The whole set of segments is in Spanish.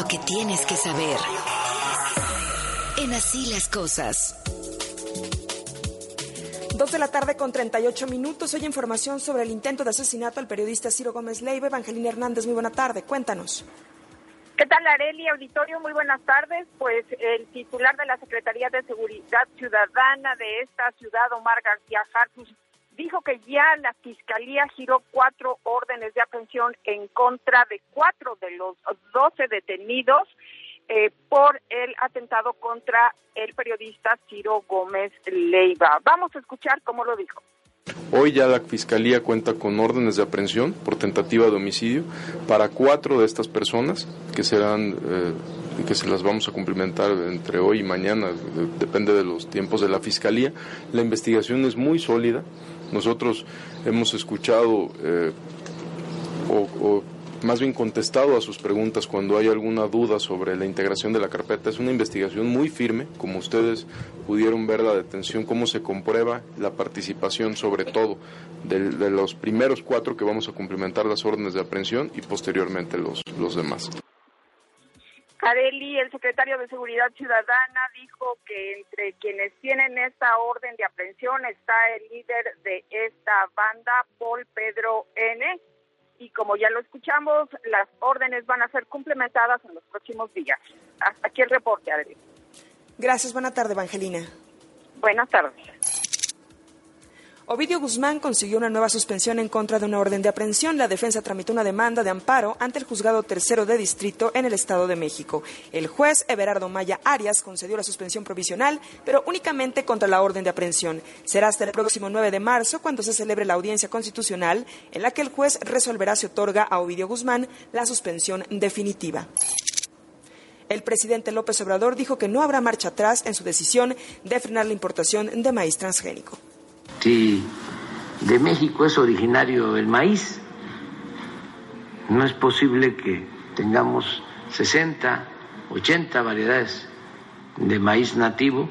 Lo que tienes que saber. En así las cosas. Dos de la tarde con 38 minutos. Hoy información sobre el intento de asesinato al periodista Ciro Gómez Leiva. Evangelina Hernández, muy buena tarde. Cuéntanos. ¿Qué tal, Areli? Auditorio, muy buenas tardes. Pues el titular de la Secretaría de Seguridad Ciudadana de esta ciudad, Omar García Hartus, dijo que ya la Fiscalía giró cuatro órdenes de aprehensión en contra de cuatro de los doce detenidos eh, por el atentado contra el periodista Ciro Gómez Leiva. Vamos a escuchar cómo lo dijo. Hoy ya la Fiscalía cuenta con órdenes de aprehensión por tentativa de homicidio para cuatro de estas personas que serán eh, que se las vamos a cumplimentar entre hoy y mañana, depende de los tiempos de la Fiscalía. La investigación es muy sólida. Nosotros hemos escuchado eh, o más bien contestado a sus preguntas cuando hay alguna duda sobre la integración de la carpeta. Es una investigación muy firme, como ustedes pudieron ver la detención, cómo se comprueba la participación sobre todo de, los primeros cuatro que vamos a cumplimentar las órdenes de aprehensión y posteriormente los demás. Carelli, el secretario de Seguridad Ciudadana, dijo que entre quienes tienen esta orden de aprehensión está el líder de esta banda, Paul Pedro N., y como ya lo escuchamos, las órdenes van a ser complementadas en los próximos días. Hasta aquí el reporte, Adri. Gracias, buena tarde, Evangelina. Buenas tardes. Ovidio Guzmán consiguió una nueva suspensión en contra de una orden de aprehensión. La defensa tramitó una demanda de amparo ante el juzgado tercero de distrito en el Estado de México. El juez Everardo Maya Arias concedió la suspensión provisional, pero únicamente contra la orden de aprehensión. Será hasta el próximo 9 de marzo cuando se celebre la audiencia constitucional en la que el juez resolverá si otorga a Ovidio Guzmán la suspensión definitiva. El presidente López Obrador dijo que no habrá marcha atrás en su decisión de frenar la importación de maíz transgénico. Si de México es originario el maíz, no es posible que tengamos 60, 80 variedades de maíz nativo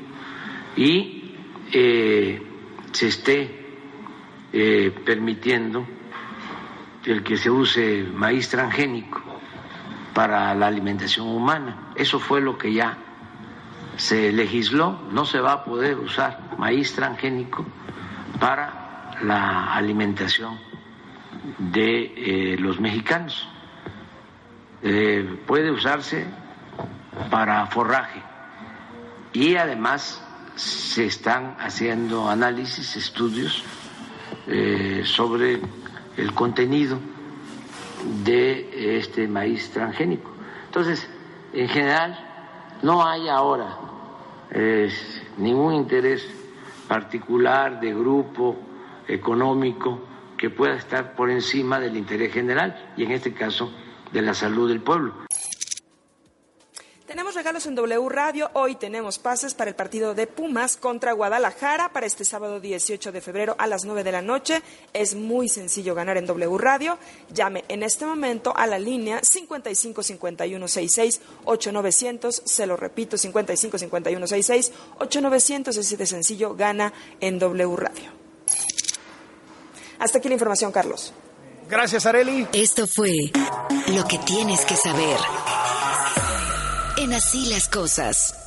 y eh, se esté eh, permitiendo el que se use maíz transgénico para la alimentación humana. Eso fue lo que ya se legisló, no se va a poder usar maíz transgénico para la alimentación de eh, los mexicanos. Eh, puede usarse para forraje y además se están haciendo análisis, estudios eh, sobre el contenido de este maíz transgénico. Entonces, en general, no hay ahora ningún interés particular, de grupo económico, que pueda estar por encima del interés general y en este caso de la salud del pueblo. Tenemos regalos en W Radio. Hoy tenemos pases para el partido de Pumas contra Guadalajara para este sábado 18 de febrero a las 9 de la noche. Es muy sencillo ganar en W Radio. Llame en este momento a la línea 55 51 66 8900. Se lo repito, 55 51 66 8900. Así de sencillo, gana en W Radio. Hasta aquí la información, Carlos. Gracias, Areli. Esto fue lo que tienes que saber. En así las cosas.